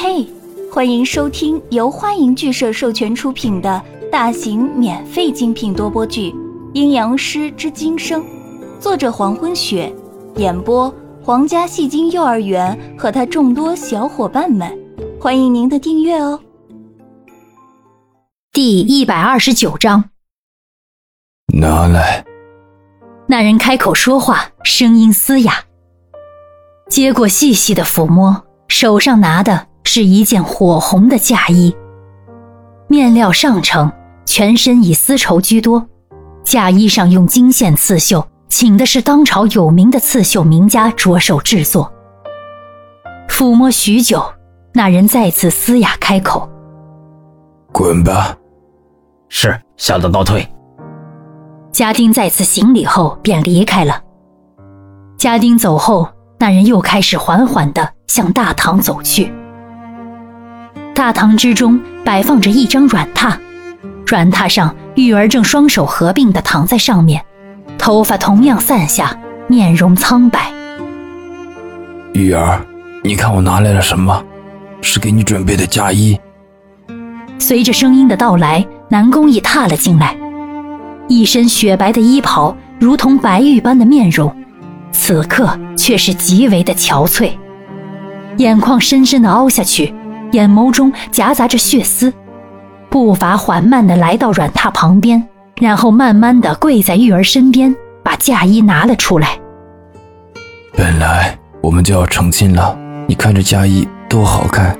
嘿，欢迎收听由欢迎剧社授权出品的大型免费精品多播剧《阴阳师之今生》，作者黄昏雪，演播皇家戏精幼儿园和他众多小伙伴们，欢迎您的订阅哦。第一百二十九章，拿来。那人开口说话，声音嘶哑。接过细细的抚摸，手上拿的。是一件火红的嫁衣，面料上乘，全身以丝绸居多。嫁衣上用金线刺绣，请的是当朝有名的刺绣名家着手制作。抚摸许久，那人再次嘶哑开口：“滚吧！”是，小的告退。家丁再次行礼后便离开了。家丁走后，那人又开始缓缓地向大堂走去。大堂之中摆放着一张软榻，软榻上玉儿正双手合并的躺在上面，头发同样散下，面容苍白。玉儿，你看我拿来了什么？是给你准备的嫁衣。随着声音的到来，南宫义踏了进来，一身雪白的衣袍，如同白玉般的面容，此刻却是极为的憔悴，眼眶深深的凹下去。眼眸中夹杂着血丝，步伐缓慢地来到软榻旁边，然后慢慢地跪在玉儿身边，把嫁衣拿了出来。本来我们就要成亲了，你看这嫁衣多好看，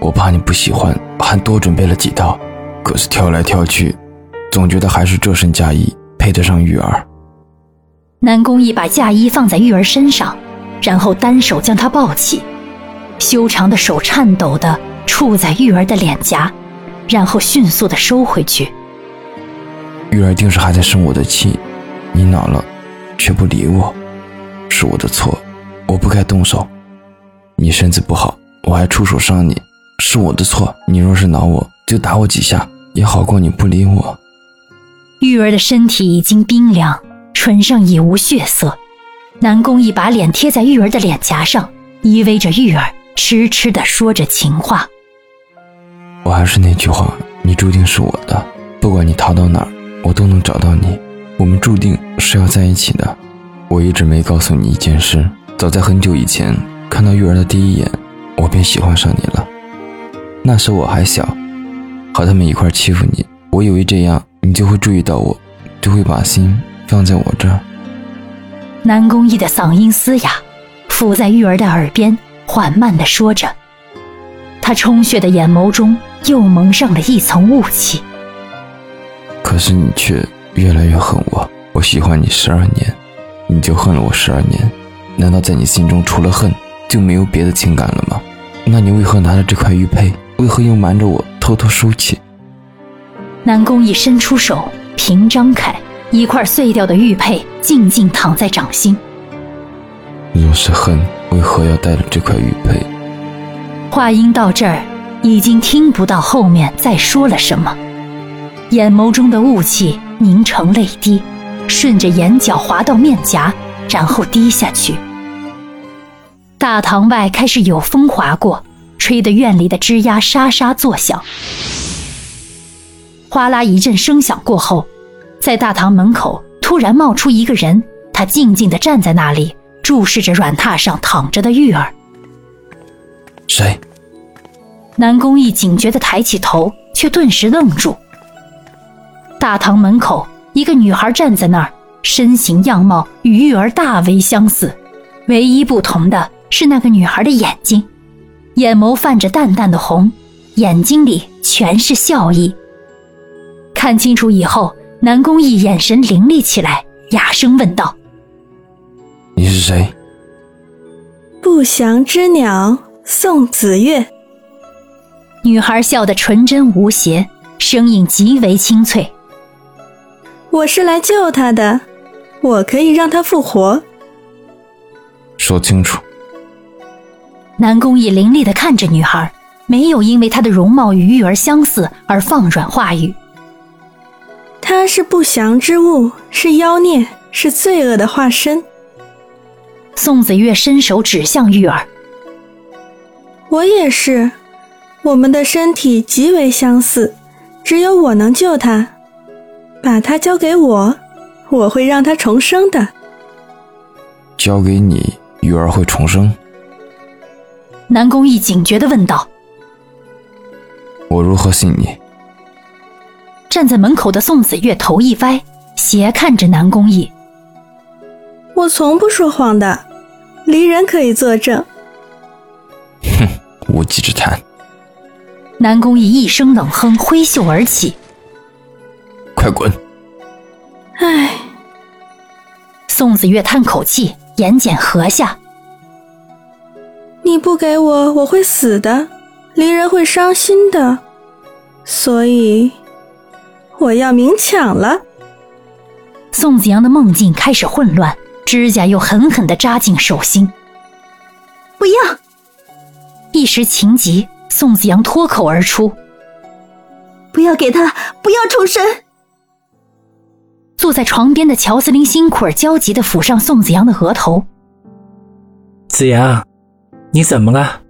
我怕你不喜欢，还多准备了几套。可是挑来挑去，总觉得还是这身嫁衣配得上玉儿。南宫义把嫁衣放在玉儿身上，然后单手将她抱起，修长的手颤抖的。触在玉儿的脸颊，然后迅速的收回去。玉儿定是还在生我的气，你恼了，却不理我，是我的错，我不该动手。你身子不好，我还出手伤你，是我的错。你若是恼我，就打我几下，也好过你不理我。玉儿的身体已经冰凉，唇上已无血色。南宫一把脸贴在玉儿的脸颊上，依偎着玉儿，痴痴的说着情话。我还是那句话，你注定是我的，不管你逃到哪儿，我都能找到你。我们注定是要在一起的。我一直没告诉你一件事，早在很久以前，看到玉儿的第一眼，我便喜欢上你了。那时我还小，和他们一块欺负你，我以为这样你就会注意到我，就会把心放在我这儿。南宫义的嗓音嘶哑，附在玉儿的耳边，缓慢地说着。他充血的眼眸中。又蒙上了一层雾气。可是你却越来越恨我。我喜欢你十二年，你就恨了我十二年。难道在你心中除了恨就没有别的情感了吗？那你为何拿着这块玉佩？为何又瞒着我偷偷收起？南宫一伸出手，平张开一块碎掉的玉佩，静静躺在掌心。若是恨，为何要带着这块玉佩？话音到这儿。已经听不到后面再说了什么，眼眸中的雾气凝成泪滴，顺着眼角滑到面颊，然后滴下去。大堂外开始有风划过，吹得院里的枝丫沙沙作响。哗啦一阵声响过后，在大堂门口突然冒出一个人，他静静地站在那里，注视着软榻上躺着的玉儿。谁？南宫义警觉的抬起头，却顿时愣住。大堂门口，一个女孩站在那儿，身形样貌与玉儿大为相似，唯一不同的是那个女孩的眼睛，眼眸泛着淡淡的红，眼睛里全是笑意。看清楚以后，南宫义眼神凌厉起来，哑声问道：“你是谁？”不祥之鸟，宋子月。女孩笑得纯真无邪，声音极为清脆。我是来救他的，我可以让他复活。说清楚。南宫义凌厉的看着女孩，没有因为她的容貌与玉儿相似而放软话语。她是不祥之物，是妖孽，是罪恶的化身。宋子月伸手指向玉儿。我也是。我们的身体极为相似，只有我能救他。把他交给我，我会让他重生的。交给你，玉儿会重生。南宫义警觉的问道。我如何信你？站在门口的宋子月头一歪，斜看着南宫义。我从不说谎的，离人可以作证。哼，无稽之谈。南宫义一声冷哼，挥袖而起。快滚！唉，宋子月叹口气，眼睑合下。你不给我，我会死的，离人会伤心的，所以我要明抢了。宋子阳的梦境开始混乱，指甲又狠狠地扎进手心。不要！一时情急，宋子阳脱口而出：“不要给他，不要重生。”坐在床边的乔斯林辛库尔焦急地抚上宋子阳的额头。子阳，你怎么了？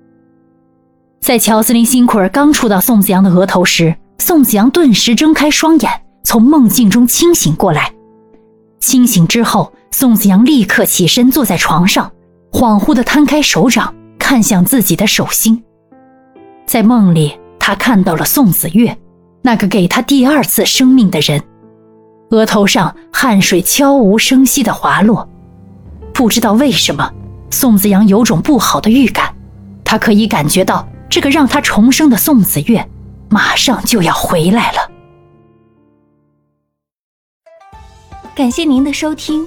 在乔斯林辛库尔刚触到宋子阳的额头时，宋子阳顿时睁开双眼，从梦境中清醒过来。清醒之后，宋子阳立刻起身坐在床上，恍惚地摊开手掌，看向自己的手心。在梦里，他看到了宋子月，那个给他第二次生命的人。额头上汗水悄无声息地滑落，不知道为什么，宋子阳有种不好的预感，他可以感觉到这个让他重生的宋子月，马上就要回来了。感谢您的收听，